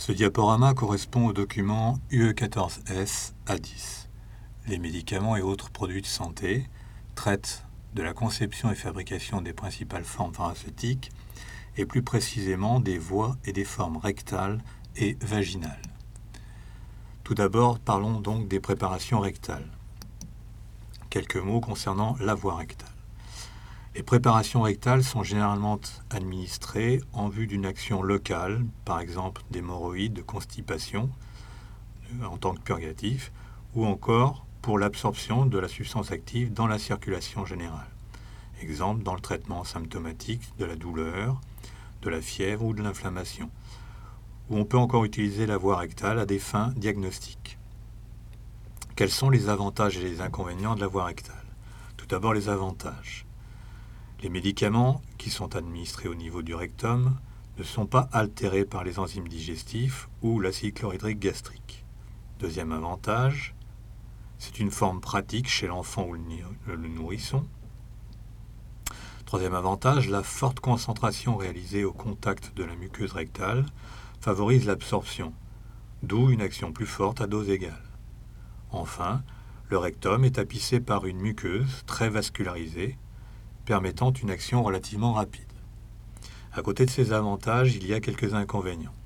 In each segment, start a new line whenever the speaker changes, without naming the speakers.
Ce diaporama correspond au document UE14S A10. Les médicaments et autres produits de santé traitent de la conception et fabrication des principales formes pharmaceutiques et plus précisément des voies et des formes rectales et vaginales. Tout d'abord, parlons donc des préparations rectales. Quelques mots concernant la voie rectale. Les préparations rectales sont généralement administrées en vue d'une action locale, par exemple d'hémorroïdes, de constipation, euh, en tant que purgatif, ou encore pour l'absorption de la substance active dans la circulation générale. Exemple dans le traitement symptomatique de la douleur, de la fièvre ou de l'inflammation. Ou on peut encore utiliser la voie rectale à des fins diagnostiques. Quels sont les avantages et les inconvénients de la voie rectale? Tout d'abord les avantages. Les médicaments qui sont administrés au niveau du rectum ne sont pas altérés par les enzymes digestifs ou l'acide chlorhydrique gastrique. Deuxième avantage, c'est une forme pratique chez l'enfant ou le nourrisson. Troisième avantage, la forte concentration réalisée au contact de la muqueuse rectale favorise l'absorption, d'où une action plus forte à dose égale. Enfin, le rectum est tapissé par une muqueuse très vascularisée permettant une action relativement rapide. À côté de ces avantages, il y a quelques inconvénients.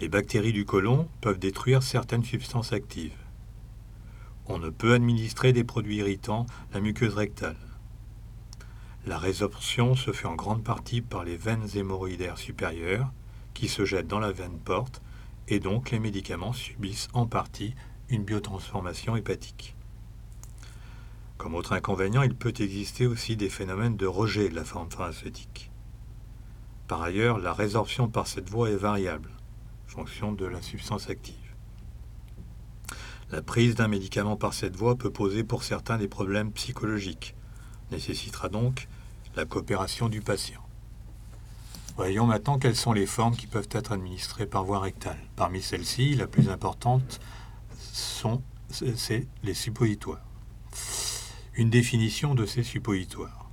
Les bactéries du côlon peuvent détruire certaines substances actives. On ne peut administrer des produits irritants la muqueuse rectale. La résorption se fait en grande partie par les veines hémorroïdaires supérieures qui se jettent dans la veine porte et donc les médicaments subissent en partie une biotransformation hépatique. Comme autre inconvénient, il peut exister aussi des phénomènes de rejet de la forme pharmaceutique. Par ailleurs, la résorption par cette voie est variable, fonction de la substance active. La prise d'un médicament par cette voie peut poser pour certains des problèmes psychologiques, nécessitera donc la coopération du patient. Voyons maintenant quelles sont les formes qui peuvent être administrées par voie rectale. Parmi celles-ci, la plus importante sont les suppositoires une définition de ces suppositoires,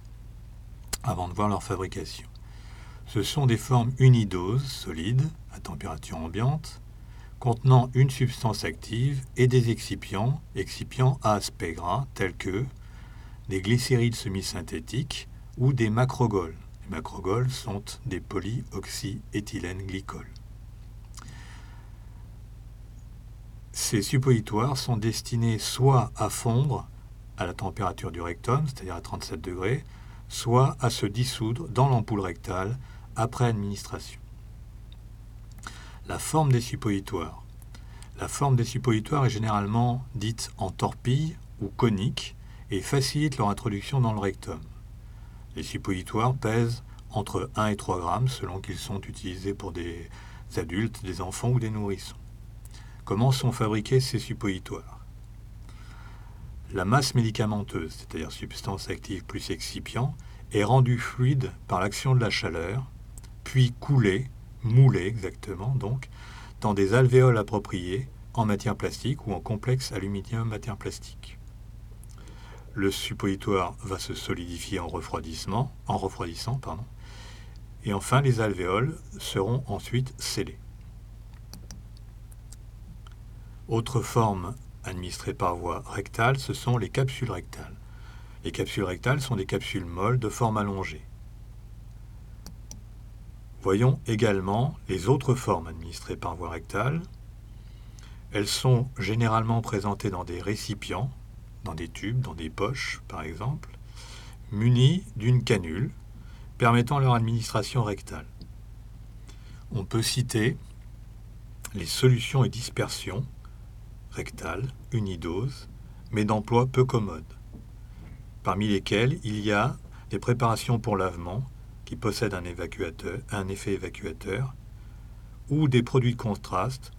avant de voir leur fabrication. Ce sont des formes unidoses, solides, à température ambiante, contenant une substance active et des excipients, excipients à aspect gras, tels que des glycérides semi-synthétiques ou des macrogols. Les macrogols sont des polyoxyéthylène glycols. Ces suppositoires sont destinés soit à fondre à la température du rectum, c'est-à-dire à 37 degrés, soit à se dissoudre dans l'ampoule rectale après administration. La forme des suppositoires. La forme des suppositoires est généralement dite en torpille ou conique et facilite leur introduction dans le rectum. Les suppositoires pèsent entre 1 et 3 grammes selon qu'ils sont utilisés pour des adultes, des enfants ou des nourrissons. Comment sont fabriqués ces suppositoires? La masse médicamenteuse, c'est-à-dire substance active plus excipient, est rendue fluide par l'action de la chaleur, puis coulée, moulée exactement donc, dans des alvéoles appropriées en matière plastique ou en complexe aluminium matière plastique. Le suppositoire va se solidifier en refroidissement, en refroidissant, pardon, et enfin les alvéoles seront ensuite scellées. Autre forme administrées par voie rectale, ce sont les capsules rectales. Les capsules rectales sont des capsules molles de forme allongée. Voyons également les autres formes administrées par voie rectale. Elles sont généralement présentées dans des récipients, dans des tubes, dans des poches par exemple, munies d'une canule permettant leur administration rectale. On peut citer les solutions et dispersions rectale, unidose, mais d'emploi peu commode, parmi lesquels il y a des préparations pour lavement qui possèdent un, effet évacuateur, ou des produits de contraste,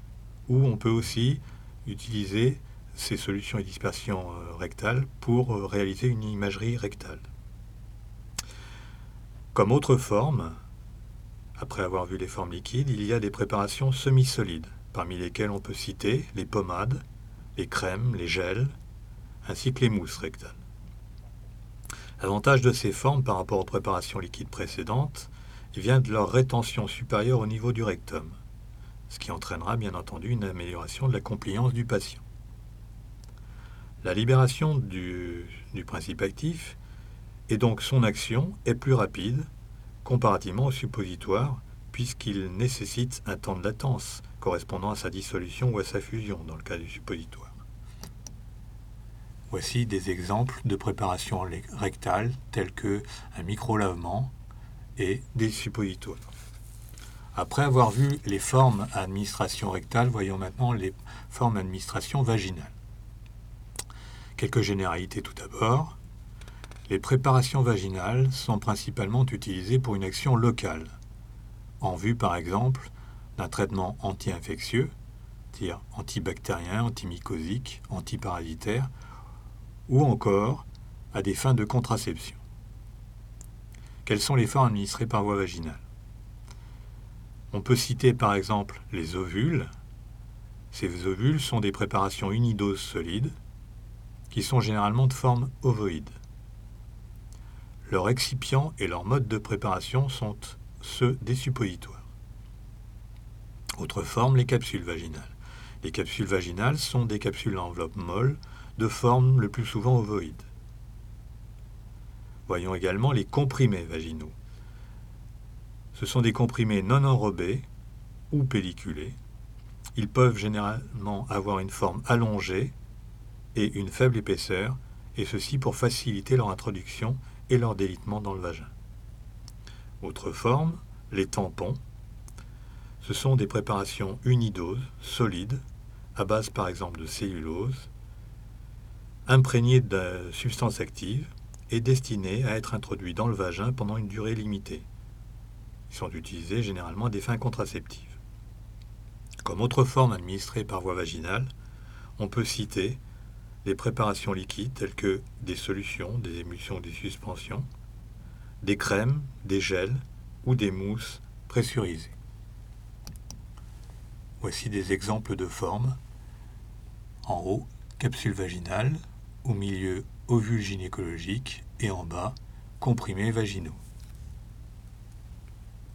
où on peut aussi utiliser ces solutions et dispersions euh, rectales pour euh, réaliser une imagerie rectale. Comme autre forme, après avoir vu les formes liquides, il y a des préparations semi-solides parmi lesquels on peut citer les pommades, les crèmes, les gels, ainsi que les mousses rectales. L'avantage de ces formes par rapport aux préparations liquides précédentes vient de leur rétention supérieure au niveau du rectum, ce qui entraînera bien entendu une amélioration de la compliance du patient. La libération du, du principe actif et donc son action est plus rapide comparativement au suppositoire puisqu'il nécessite un temps de latence correspondant à sa dissolution ou à sa fusion dans le cas du suppositoire. Voici des exemples de préparation rectale tels que un micro-lavement et des suppositoires. Après avoir vu les formes administration rectale, voyons maintenant les formes administration vaginale. Quelques généralités tout d'abord. Les préparations vaginales sont principalement utilisées pour une action locale, en vue par exemple d'un traitement anti-infectieux, c'est-à-dire antibactérien, antimycosique, antiparasitaire, ou encore à des fins de contraception. Quelles sont les formes administrées par voie vaginale? On peut citer par exemple les ovules. Ces ovules sont des préparations unidoses solides qui sont généralement de forme ovoïde. Leur excipient et leur mode de préparation sont ceux des suppositoires. Autre forme, les capsules vaginales. Les capsules vaginales sont des capsules à enveloppe molle de forme le plus souvent ovoïde. Voyons également les comprimés vaginaux. Ce sont des comprimés non enrobés ou pelliculés. Ils peuvent généralement avoir une forme allongée et une faible épaisseur, et ceci pour faciliter leur introduction et leur délitement dans le vagin. Autre forme, les tampons. Ce sont des préparations unidoses, solides, à base par exemple de cellulose, imprégnées de substances actives et destinés à être introduits dans le vagin pendant une durée limitée. Ils sont utilisés généralement à des fins contraceptives. Comme autre forme administrée par voie vaginale, on peut citer des préparations liquides telles que des solutions, des émulsions, des suspensions, des crèmes, des gels ou des mousses pressurisées. Voici des exemples de formes. En haut, capsule vaginale, au milieu, ovules gynécologiques et en bas, comprimés vaginaux.